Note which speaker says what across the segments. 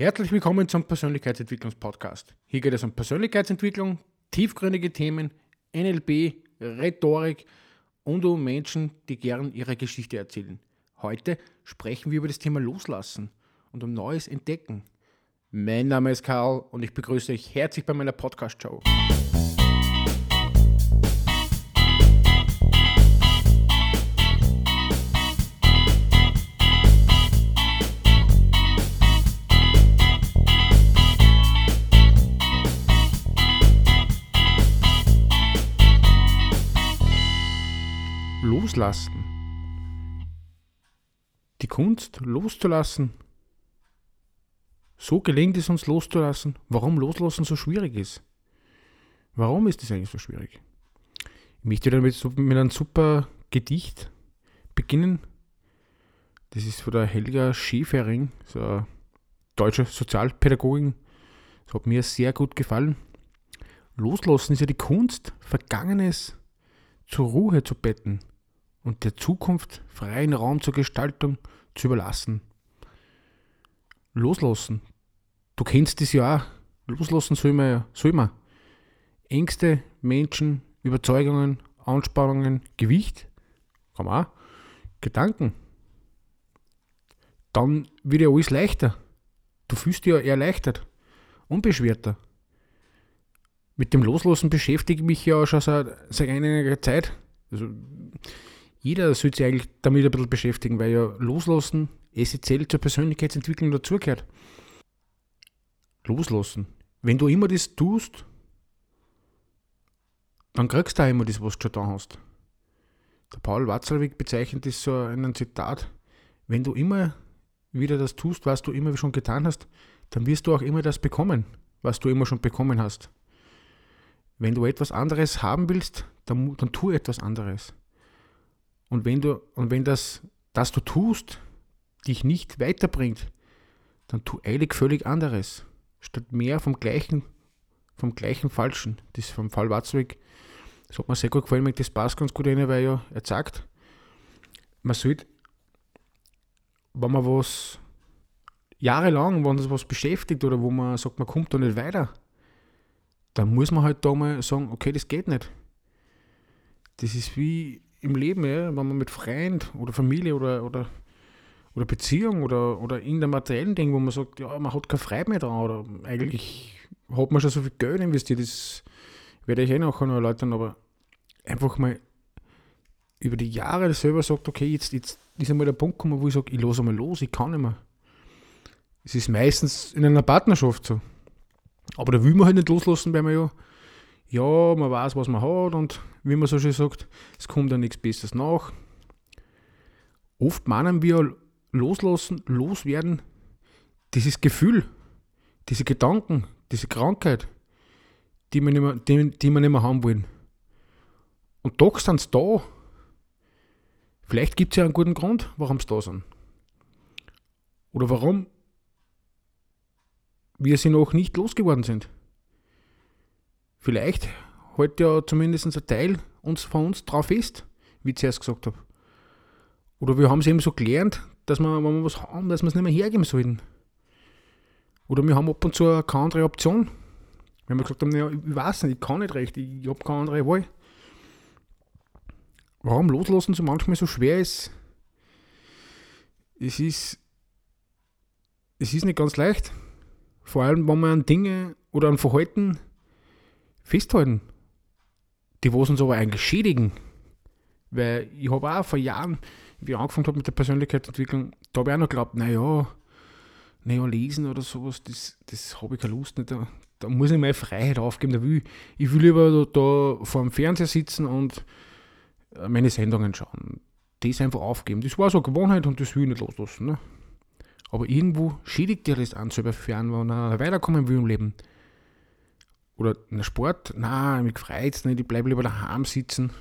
Speaker 1: Herzlich willkommen zum Persönlichkeitsentwicklungspodcast. Hier geht es um Persönlichkeitsentwicklung, tiefgründige Themen, NLP, Rhetorik und um Menschen, die gern ihre Geschichte erzählen. Heute sprechen wir über das Thema Loslassen und um Neues entdecken. Mein Name ist Karl und ich begrüße euch herzlich bei meiner Podcast-Show. Loslassen. Die Kunst loszulassen. So gelingt es uns loszulassen. Warum Loslassen so schwierig ist. Warum ist das eigentlich so schwierig? Ich möchte damit mit einem super Gedicht beginnen. Das ist von der Helga Schäfering, so eine deutsche Sozialpädagogin. Das hat mir sehr gut gefallen. Loslassen ist ja die Kunst, Vergangenes zur Ruhe zu betten und der Zukunft freien Raum zur Gestaltung zu überlassen. Loslassen. Du kennst das ja auch. Loslassen soll man ja. Soll man. Ängste, Menschen, Überzeugungen, Anspannungen, Gewicht. Kann auch. Gedanken. Dann wird ja alles leichter. Du fühlst dich ja erleichtert. Unbeschwerter. Mit dem Loslassen beschäftige ich mich ja schon seit, seit einiger Zeit. Also jeder sollte sich eigentlich damit ein bisschen beschäftigen, weil ja Loslassen essentiell zur Persönlichkeitsentwicklung dazugehört. Loslassen. Wenn du immer das tust, dann kriegst du auch immer das, was du schon da hast. Der Paul Watzlawick bezeichnet das so in einem Zitat. Wenn du immer wieder das tust, was du immer schon getan hast, dann wirst du auch immer das bekommen, was du immer schon bekommen hast. Wenn du etwas anderes haben willst, dann, dann tu etwas anderes. Und wenn du, und wenn das, das du tust, dich nicht weiterbringt, dann tu eilig völlig anderes. Statt mehr vom gleichen, vom gleichen Falschen. Das ist vom Fall Watzweg. Das hat mir sehr gut gefallen, das passt ganz gut rein, weil ja, er sagt, man sollte, wenn man was jahrelang, wenn das was beschäftigt oder wo man sagt, man kommt da nicht weiter, dann muss man halt da mal sagen, okay, das geht nicht. Das ist wie im Leben, ja, wenn man mit Freund oder Familie oder, oder, oder Beziehung oder, oder irgendeinem materiellen Ding, wo man sagt, ja, man hat keine Freude mehr dran oder eigentlich hat man schon so viel Geld investiert, das werde ich eh nachher noch erläutern, aber einfach mal über die Jahre selber sagt, okay, jetzt, jetzt ist einmal der Punkt gekommen, wo ich sage, ich lasse einmal los, ich kann nicht mehr. Es ist meistens in einer Partnerschaft so. Aber da will man halt nicht loslassen, weil man ja ja, man weiß, was man hat und wie man so schön sagt, es kommt ja nichts Besseres nach. Oft meinen wir loslassen, loswerden, dieses Gefühl, diese Gedanken, diese Krankheit, die wir nicht mehr, die, die wir nicht mehr haben wollen. Und doch sind sie da. Vielleicht gibt es ja einen guten Grund, warum sie da sind. Oder warum wir sie noch nicht losgeworden sind. Vielleicht hält ja zumindest ein Teil uns von uns drauf fest, wie ich zuerst gesagt habe. Oder wir haben es eben so gelernt, dass wir, wenn wir was haben, dass wir es nicht mehr hergeben sollten. Oder wir haben ab und zu keine andere Option. Wenn wir gesagt haben, ja, ich weiß nicht, ich kann nicht recht, ich, ich habe keine andere Wahl. Warum loslassen so manchmal so schwer ist, es ist, es ist nicht ganz leicht. Vor allem, wenn man an Dinge oder an Verhalten festhalten. Die, was uns aber eigentlich schädigen. Weil ich habe auch vor Jahren, wie ich angefangen habe mit der Persönlichkeitsentwicklung, da habe ich auch noch geglaubt, naja, naja, lesen oder sowas, das, das habe ich keine Lust nicht. Da, da muss ich meine Freiheit aufgeben. Da will ich, ich will lieber da, da vor dem Fernseher sitzen und äh, meine Sendungen schauen. Das einfach aufgeben. Das war so eine Gewohnheit und das will ich nicht loslassen. Ne? Aber irgendwo schädigt dir das an, selber fern, wenn man weiterkommen will im Leben. Oder na, Sport, nein, mich freut es nicht, ich bleibe lieber daheim sitzen.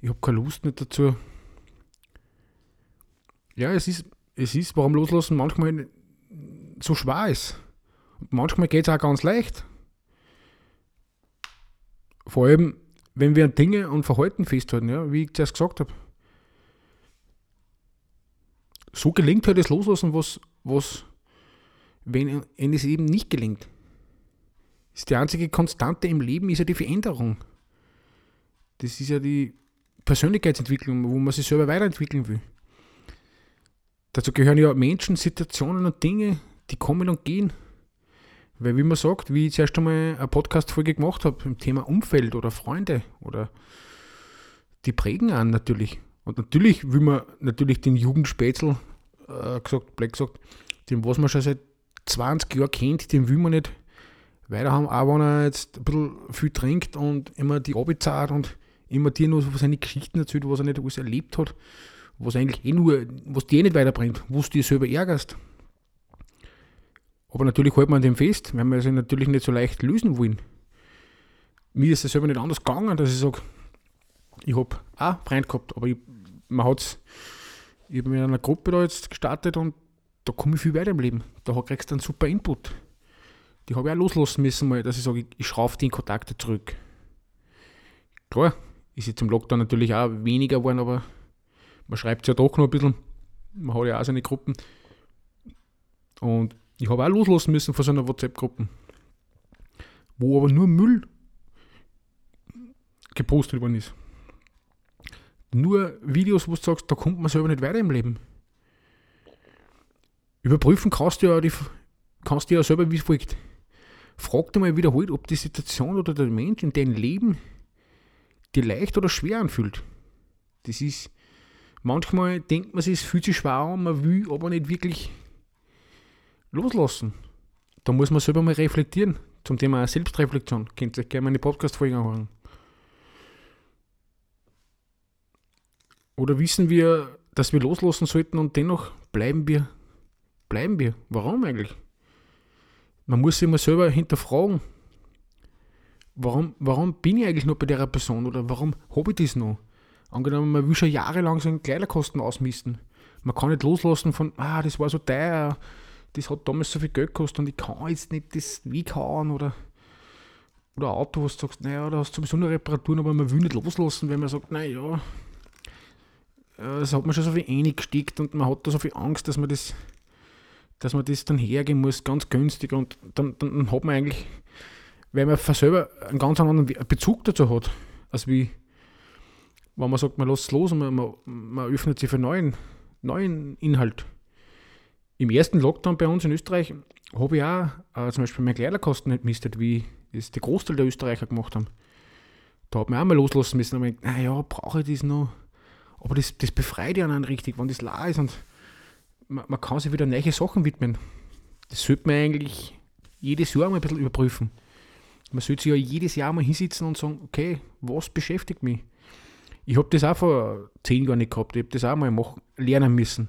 Speaker 1: Ich habe keine Lust nicht dazu. Ja, es ist, es ist, warum loslassen manchmal so schwer ist. Manchmal geht es auch ganz leicht. Vor allem, wenn wir an Dinge und Verhalten festhalten, ja, wie ich zuerst gesagt habe. So gelingt halt das Loslassen, was, was wenn es eben nicht gelingt. Ist die einzige Konstante im Leben ist ja die Veränderung. Das ist ja die Persönlichkeitsentwicklung, wo man sich selber weiterentwickeln will. Dazu gehören ja Menschen, Situationen und Dinge, die kommen und gehen. Weil wie man sagt, wie ich zuerst einmal eine Podcast-Folge gemacht habe, im Thema Umfeld oder Freunde oder die prägen an natürlich. Und natürlich will man natürlich den Jugendspätzl, äh, gesagt, Black gesagt, den was man schon seit 20 Jahren kennt, den will man nicht weiter haben, auch wenn er jetzt ein bisschen viel trinkt und immer die Abi und immer dir nur seine Geschichten erzählt, was er nicht alles erlebt hat, was eigentlich eh nur, was dir eh nicht weiterbringt, wo du dir selber ärgerst. Aber natürlich hält man an dem fest, weil wir es natürlich nicht so leicht lösen wollen. Mir ist es selber nicht anders gegangen, dass ich sage, ich habe auch Freund gehabt, aber ich, man hat's, ich habe mit einer Gruppe da jetzt gestartet und da komme ich viel weiter im Leben. Da kriegst du einen super Input. Die habe ich auch loslassen müssen, mal, dass ich sage, ich, schraube die in Kontakte zurück. Klar, ist jetzt im Lockdown natürlich auch weniger geworden, aber man schreibt es ja doch noch ein bisschen. Man hat ja auch seine Gruppen. Und ich habe auch loslassen müssen von so einer WhatsApp-Gruppe, wo aber nur Müll gepostet worden ist. Nur Videos, wo du sagst, da kommt man selber nicht weiter im Leben. Überprüfen kannst du ja, die, kannst du ja selber wie folgt. Frag dir mal wiederholt, ob die Situation oder der Mensch in deinem Leben dir leicht oder schwer anfühlt. Das ist, manchmal denkt man sich, es fühlt sich schwer an, man will aber nicht wirklich loslassen. Da muss man selber mal reflektieren. Zum Thema Selbstreflexion. Könnt ihr euch gerne meine Podcast-Folgen anhören. Oder wissen wir, dass wir loslassen sollten und dennoch bleiben wir, bleiben wir. Warum eigentlich? Man muss sich mal selber hinterfragen, warum, warum bin ich eigentlich noch bei der Person oder warum habe ich das noch? Angenommen, man will schon jahrelang seine Kleiderkosten ausmisten. Man kann nicht loslassen von, ah, das war so teuer, das hat damals so viel Geld gekostet und ich kann jetzt nicht das weghauen oder, oder ein Auto, wo du sagst, naja, da hast du sowieso eine Reparaturen, aber man will nicht loslassen, wenn man sagt, naja, das hat man schon so viel eingesteckt und man hat da so viel Angst, dass man das, dass man das dann hergehen muss, ganz günstig und dann, dann, hat man eigentlich, weil man selber einen ganz anderen Bezug dazu hat, als wie wenn man sagt, man lässt es los und man, man, man öffnet sich für neuen, neuen Inhalt im ersten Lockdown bei uns in Österreich habe ich auch äh, zum Beispiel meine Kleiderkosten nicht mistet, wie es der Großteil der Österreicher gemacht haben. Da hat man auch mal loslassen müssen und gedacht, naja, brauche ich das noch? Aber das, das befreit ja einen richtig, wenn das la ist und man, man, kann sich wieder neue Sachen widmen. Das sollte man eigentlich jedes Jahr mal ein bisschen überprüfen. Man sollte sich ja jedes Jahr mal hinsitzen und sagen, okay, was beschäftigt mich? Ich habe das auch vor zehn Jahren nicht gehabt, ich habe das auch mal machen, lernen müssen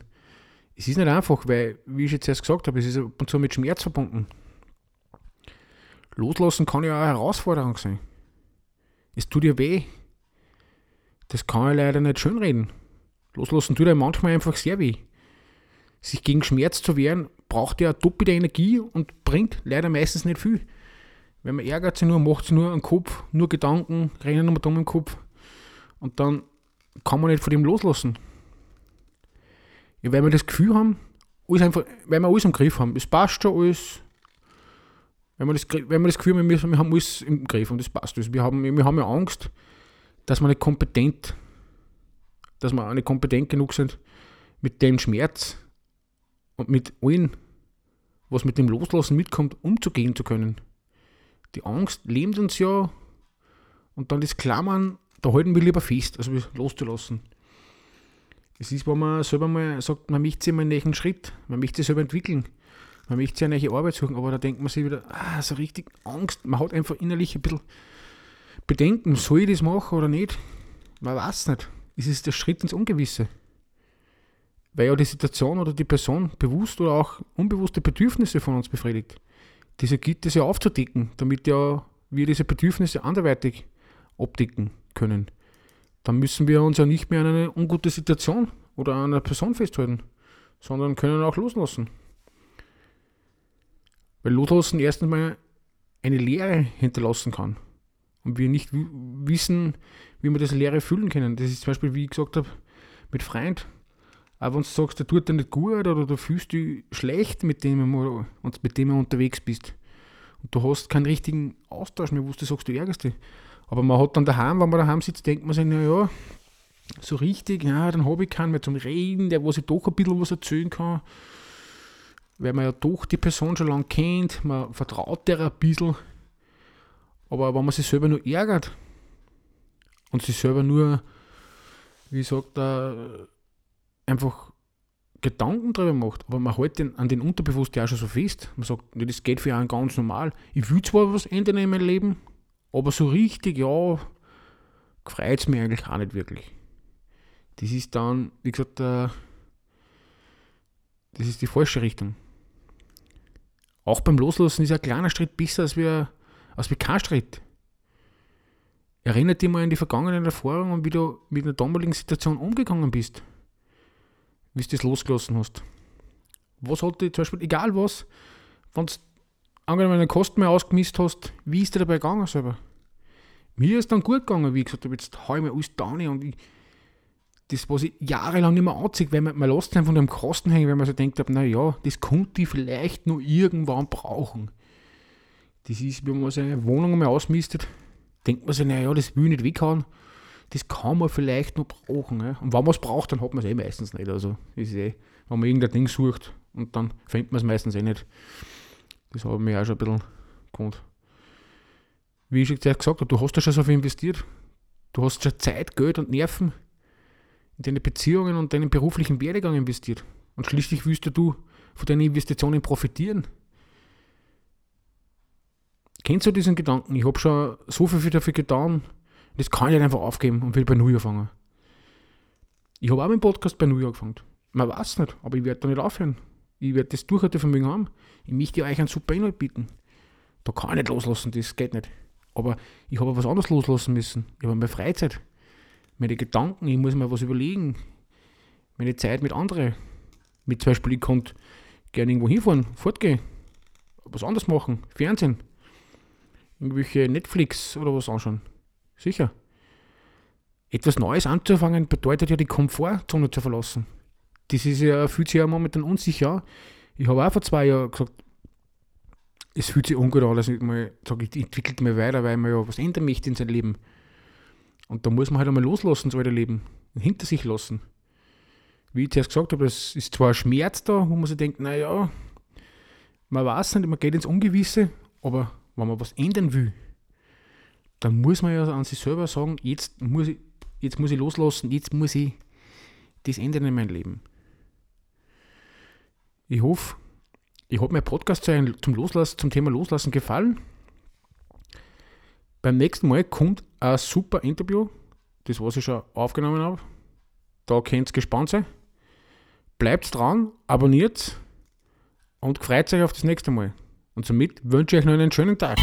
Speaker 1: es ist nicht einfach, weil, wie ich jetzt erst gesagt habe, es ist ab und zu mit Schmerz verbunden. Loslassen kann ja auch eine Herausforderung sein. Es tut dir weh. Das kann ich leider nicht schönreden. Loslassen tut ja manchmal einfach sehr weh. Sich gegen Schmerz zu wehren, braucht ja doppelte Energie und bringt leider meistens nicht viel. Wenn man ärgert sich nur, macht sich nur einen Kopf, nur Gedanken, rennen um dumm im Kopf. Und dann kann man nicht von dem loslassen. Ja, weil wir das Gefühl haben, alles einfach, weil wir alles im Griff haben. Es passt schon alles. Wenn wir das, wenn wir das Gefühl haben, wir, wir haben alles im Griff und das passt alles. Wir haben, wir haben ja Angst, dass wir nicht kompetent, dass wir auch nicht kompetent genug sind, mit dem Schmerz und mit allem, was mit dem Loslassen mitkommt, umzugehen zu können. Die Angst lähmt uns ja und dann das Klammern, da halten wir lieber fest, als loszulassen. Es ist, wenn man selber mal sagt, man möchte sich mal einen nächsten Schritt, man möchte sich selber entwickeln, man möchte sich eine neue Arbeit suchen, aber da denkt man sich wieder, ah, so richtig Angst, man hat einfach innerlich ein bisschen Bedenken, soll ich das machen oder nicht? Man weiß nicht. Es ist der Schritt ins Ungewisse. Weil ja die Situation oder die Person bewusst oder auch unbewusste Bedürfnisse von uns befriedigt. Diese gilt es ja aufzudecken, damit ja wir diese Bedürfnisse anderweitig abdecken können dann müssen wir uns ja nicht mehr an eine ungute Situation oder an einer Person festhalten, sondern können auch loslassen. Weil loslassen erst einmal eine Lehre hinterlassen kann. Und wir nicht wissen, wie wir diese Lehre fühlen können. Das ist zum Beispiel, wie ich gesagt habe, mit Freund. Auch wenn du sagst, der tut dir nicht gut oder du fühlst dich schlecht, mit dem, mit dem du unterwegs bist. Und du hast keinen richtigen Austausch mehr, wo du sagst, du ärgerst dich. Aber man hat dann daheim, wenn man daheim sitzt, denkt man sich, naja, so richtig, ja, dann habe ich keinen mehr zum Reden, der wo sich doch ein bisschen was erzählen kann. Weil man ja doch die Person schon lange kennt, man vertraut der ein bisschen. Aber wenn man sich selber nur ärgert und sich selber nur, wie sagt er, einfach Gedanken darüber macht, aber man hält den, an den Unterbewusst ja schon so fest. Man sagt, nee, das geht für einen ganz normal. Ich will zwar was ändern in meinem Leben, aber so richtig, ja, gefreut es mir eigentlich auch nicht wirklich. Das ist dann, wie gesagt, äh, das ist die falsche Richtung. Auch beim Loslassen ist ein kleiner Schritt besser als, wir, als wir kein Schritt. Erinnert dich mal an die vergangenen Erfahrungen und wie du mit einer damaligen Situation umgegangen bist wie du das losgelassen hast. Was hat dir zum Beispiel, egal was, wenn du angenommen eine Kosten mehr ausgemisst hast, wie ist dir dabei gegangen selber? Mir ist dann gut gegangen, wie gesagt, jetzt hau ich mir alles down und ich, das, was ich jahrelang nicht mehr anziehe, weil man, man lässt sich von dem Kosten hängen, weil man so denkt, naja, das könnte ich vielleicht nur irgendwann brauchen. Das ist, wenn man seine Wohnung mal ausmistet, denkt man sich, naja, das will ich nicht weghauen das kann man vielleicht noch brauchen. Ne? Und wenn man es braucht, dann hat man es eh meistens nicht. Also ist eh, wenn man irgendein Ding sucht und dann findet man es meistens eh nicht. Das habe ich mir auch schon ein bisschen gewohnt. Wie ich schon gesagt habe, du hast ja schon so viel investiert. Du hast schon Zeit, Geld und Nerven in deine Beziehungen und deinen beruflichen Werdegang investiert. Und schließlich willst du von deinen Investitionen profitieren. Kennst du diesen Gedanken? Ich habe schon so viel dafür getan, das kann ich nicht einfach aufgeben und will bei Null anfangen. Ich habe auch meinen Podcast bei Null angefangen. Man weiß nicht, aber ich werde da nicht aufhören. Ich werde das Durchhaltevermögen haben. Ich möchte euch einen super Inhalt bieten. Da kann ich nicht loslassen, das geht nicht. Aber ich habe was anderes loslassen müssen. Ich habe meine Freizeit, meine Gedanken, ich muss mir was überlegen. Meine Zeit mit anderen. Mit zum Beispiel, ich konnte gerne irgendwo hinfahren, fortgehen, was anderes machen, Fernsehen, irgendwelche Netflix oder was anschauen. Sicher. Etwas Neues anzufangen bedeutet ja die Komfortzone zu verlassen. Das ist ja, fühlt sich ja momentan unsicher Ich habe auch vor zwei Jahren gesagt, es fühlt sich ungut an, dass ich mal sage, ich entwickle mich weiter, weil man ja was ändern möchte in seinem Leben. Und da muss man halt einmal loslassen, das alte Leben, hinter sich lassen. Wie ich zuerst gesagt habe, es ist zwar Schmerz da, wo man sich denkt, naja, man weiß nicht, man geht ins Ungewisse, aber wenn man was ändern will, dann muss man ja an sich selber sagen, jetzt muss ich, jetzt muss ich loslassen, jetzt muss ich das ändern in meinem Leben. Ich hoffe, ich habe mein Podcast zum, Loslassen, zum Thema Loslassen gefallen. Beim nächsten Mal kommt ein super Interview, das was ich schon aufgenommen habe. Da könnt ihr gespannt sein. Bleibt dran, abonniert und freut euch auf das nächste Mal. Und somit wünsche ich euch noch einen schönen Tag.